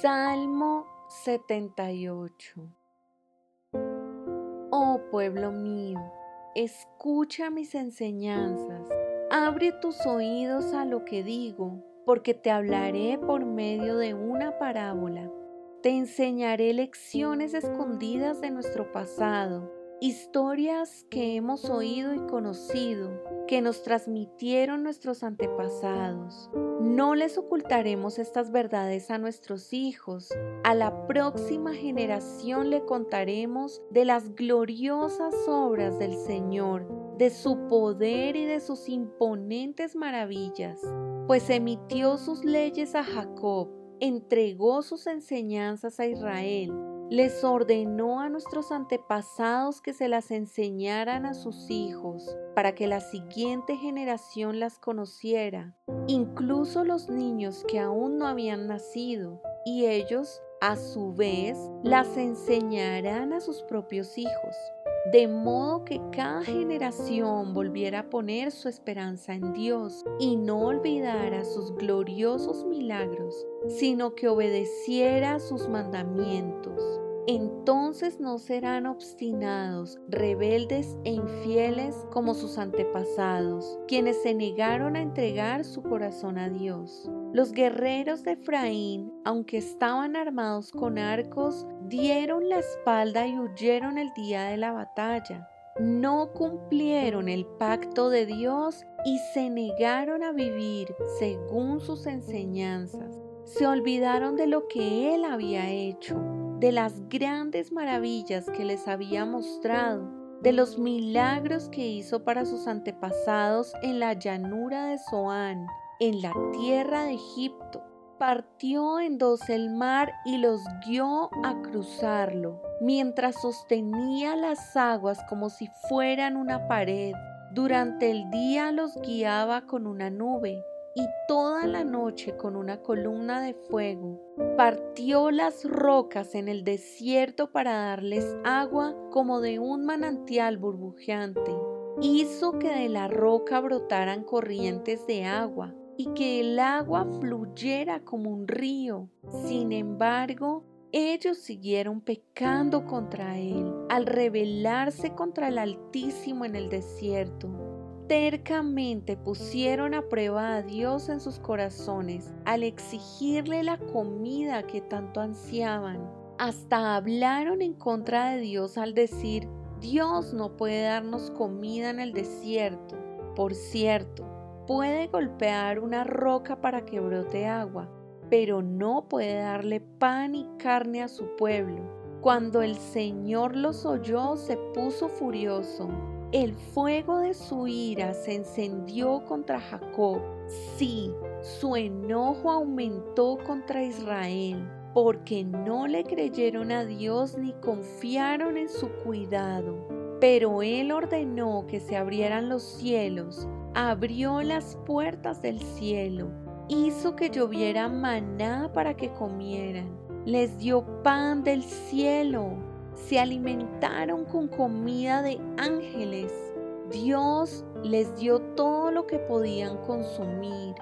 Salmo 78 Oh pueblo mío, escucha mis enseñanzas, abre tus oídos a lo que digo, porque te hablaré por medio de una parábola. Te enseñaré lecciones escondidas de nuestro pasado Historias que hemos oído y conocido, que nos transmitieron nuestros antepasados. No les ocultaremos estas verdades a nuestros hijos. A la próxima generación le contaremos de las gloriosas obras del Señor, de su poder y de sus imponentes maravillas, pues emitió sus leyes a Jacob, entregó sus enseñanzas a Israel les ordenó a nuestros antepasados que se las enseñaran a sus hijos para que la siguiente generación las conociera, incluso los niños que aún no habían nacido, y ellos, a su vez, las enseñarán a sus propios hijos de modo que cada generación volviera a poner su esperanza en Dios y no olvidara sus gloriosos milagros, sino que obedeciera sus mandamientos. Entonces no serán obstinados, rebeldes e infieles como sus antepasados, quienes se negaron a entregar su corazón a Dios. Los guerreros de Efraín, aunque estaban armados con arcos, dieron la espalda y huyeron el día de la batalla. No cumplieron el pacto de Dios y se negaron a vivir según sus enseñanzas. Se olvidaron de lo que Él había hecho, de las grandes maravillas que les había mostrado, de los milagros que hizo para sus antepasados en la llanura de Zoán en la tierra de Egipto. Partió en dos el mar y los guió a cruzarlo, mientras sostenía las aguas como si fueran una pared. Durante el día los guiaba con una nube y toda la noche con una columna de fuego. Partió las rocas en el desierto para darles agua como de un manantial burbujeante. Hizo que de la roca brotaran corrientes de agua y que el agua fluyera como un río. Sin embargo, ellos siguieron pecando contra Él al rebelarse contra el Altísimo en el desierto. Tercamente pusieron a prueba a Dios en sus corazones al exigirle la comida que tanto ansiaban. Hasta hablaron en contra de Dios al decir, Dios no puede darnos comida en el desierto. Por cierto, puede golpear una roca para que brote agua, pero no puede darle pan y carne a su pueblo. Cuando el Señor los oyó, se puso furioso. El fuego de su ira se encendió contra Jacob. Sí, su enojo aumentó contra Israel, porque no le creyeron a Dios ni confiaron en su cuidado. Pero él ordenó que se abrieran los cielos abrió las puertas del cielo, hizo que lloviera maná para que comieran, les dio pan del cielo, se alimentaron con comida de ángeles. Dios les dio todo lo que podían consumir.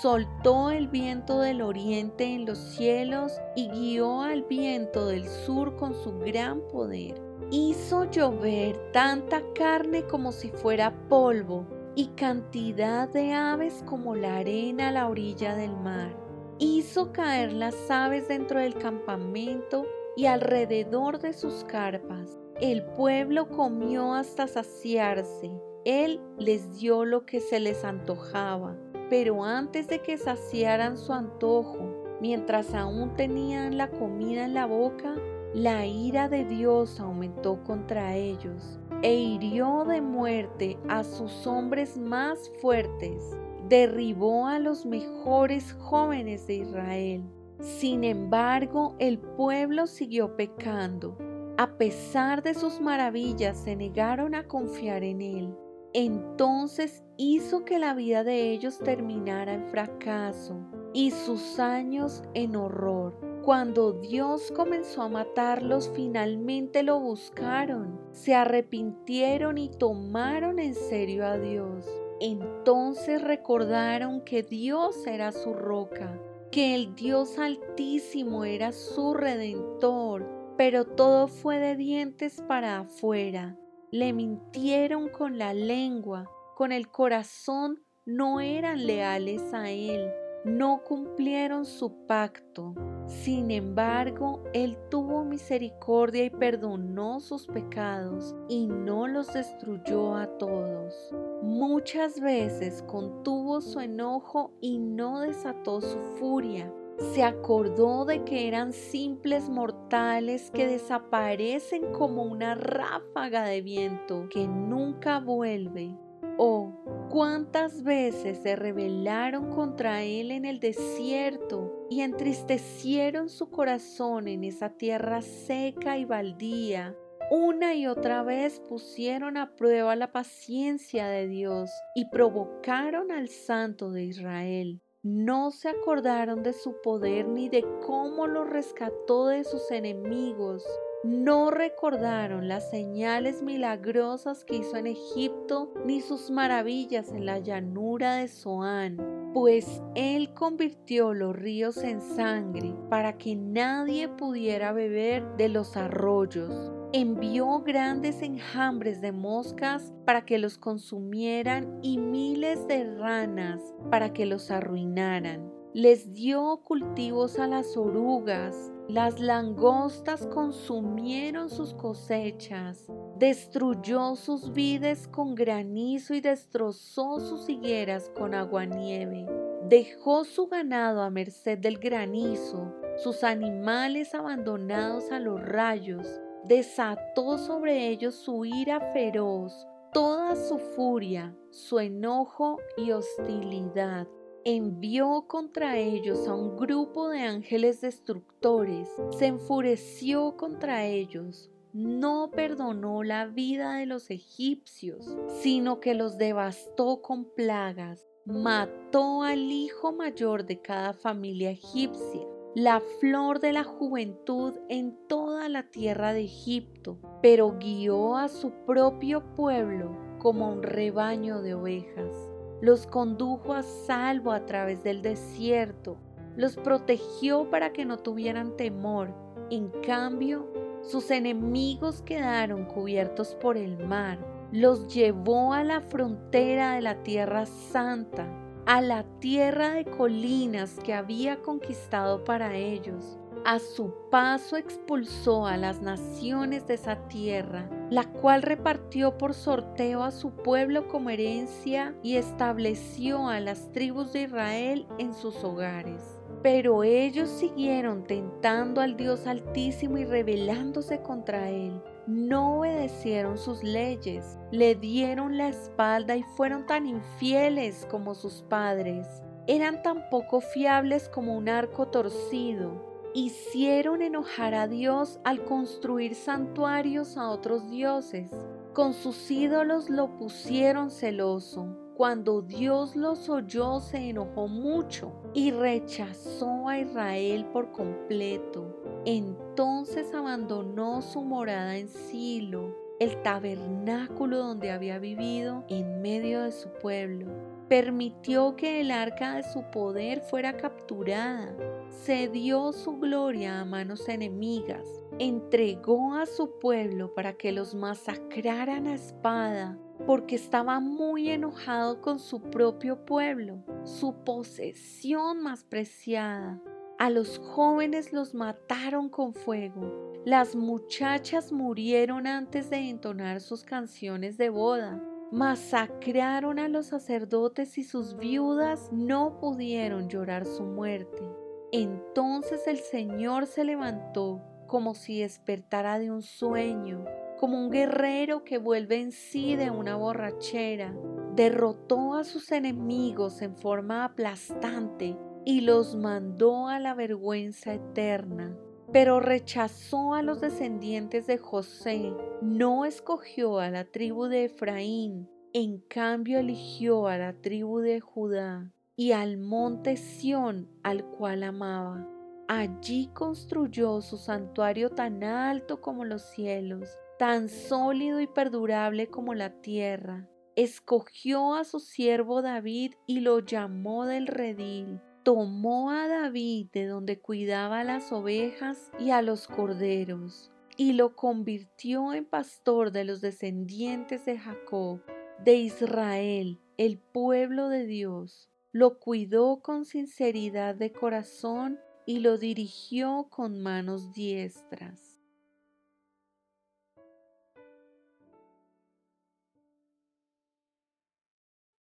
Soltó el viento del oriente en los cielos y guió al viento del sur con su gran poder. Hizo llover tanta carne como si fuera polvo y cantidad de aves como la arena a la orilla del mar. Hizo caer las aves dentro del campamento y alrededor de sus carpas. El pueblo comió hasta saciarse. Él les dio lo que se les antojaba. Pero antes de que saciaran su antojo, mientras aún tenían la comida en la boca, la ira de Dios aumentó contra ellos e hirió de muerte a sus hombres más fuertes, derribó a los mejores jóvenes de Israel. Sin embargo, el pueblo siguió pecando. A pesar de sus maravillas, se negaron a confiar en él. Entonces hizo que la vida de ellos terminara en fracaso y sus años en horror. Cuando Dios comenzó a matarlos, finalmente lo buscaron, se arrepintieron y tomaron en serio a Dios. Entonces recordaron que Dios era su roca que el Dios Altísimo era su redentor, pero todo fue de dientes para afuera. Le mintieron con la lengua, con el corazón no eran leales a Él, no cumplieron su pacto. Sin embargo, Él tuvo misericordia y perdonó sus pecados y no los destruyó a todos. Muchas veces contuvo su enojo y no desató su furia. Se acordó de que eran simples mortales que desaparecen como una ráfaga de viento que nunca vuelve. Oh, cuántas veces se rebelaron contra él en el desierto y entristecieron su corazón en esa tierra seca y baldía. Una y otra vez pusieron a prueba la paciencia de Dios y provocaron al Santo de Israel. No se acordaron de su poder ni de cómo lo rescató de sus enemigos no recordaron las señales milagrosas que hizo en Egipto ni sus maravillas en la llanura de Zoán, pues él convirtió los ríos en sangre para que nadie pudiera beber de los arroyos. Envió grandes enjambres de moscas para que los consumieran y miles de ranas para que los arruinaran. Les dio cultivos a las orugas las langostas consumieron sus cosechas, destruyó sus vides con granizo y destrozó sus higueras con aguanieve. Dejó su ganado a merced del granizo, sus animales abandonados a los rayos, desató sobre ellos su ira feroz, toda su furia, su enojo y hostilidad envió contra ellos a un grupo de ángeles destructores, se enfureció contra ellos, no perdonó la vida de los egipcios, sino que los devastó con plagas, mató al hijo mayor de cada familia egipcia, la flor de la juventud en toda la tierra de Egipto, pero guió a su propio pueblo como un rebaño de ovejas los condujo a salvo a través del desierto, los protegió para que no tuvieran temor. En cambio, sus enemigos quedaron cubiertos por el mar, los llevó a la frontera de la tierra santa, a la tierra de colinas que había conquistado para ellos. A su paso expulsó a las naciones de esa tierra, la cual repartió por sorteo a su pueblo como herencia y estableció a las tribus de Israel en sus hogares. Pero ellos siguieron tentando al Dios Altísimo y rebelándose contra él. No obedecieron sus leyes, le dieron la espalda y fueron tan infieles como sus padres. Eran tan poco fiables como un arco torcido hicieron enojar a Dios al construir santuarios a otros dioses. Con sus ídolos lo pusieron celoso. Cuando Dios los oyó se enojó mucho y rechazó a Israel por completo. Entonces abandonó su morada en Silo, el tabernáculo donde había vivido en medio de su pueblo. Permitió que el arca de su poder fuera capturada cedió su gloria a manos enemigas, entregó a su pueblo para que los masacraran a espada, porque estaba muy enojado con su propio pueblo, su posesión más preciada. A los jóvenes los mataron con fuego. Las muchachas murieron antes de entonar sus canciones de boda. Masacraron a los sacerdotes y sus viudas no pudieron llorar su muerte. Entonces el Señor se levantó como si despertara de un sueño, como un guerrero que vuelve en sí de una borrachera. Derrotó a sus enemigos en forma aplastante y los mandó a la vergüenza eterna. Pero rechazó a los descendientes de José, no escogió a la tribu de Efraín, en cambio eligió a la tribu de Judá y al monte Sión al cual amaba. Allí construyó su santuario tan alto como los cielos, tan sólido y perdurable como la tierra. Escogió a su siervo David y lo llamó del redil. Tomó a David de donde cuidaba las ovejas y a los corderos, y lo convirtió en pastor de los descendientes de Jacob, de Israel, el pueblo de Dios lo cuidó con sinceridad de corazón y lo dirigió con manos diestras.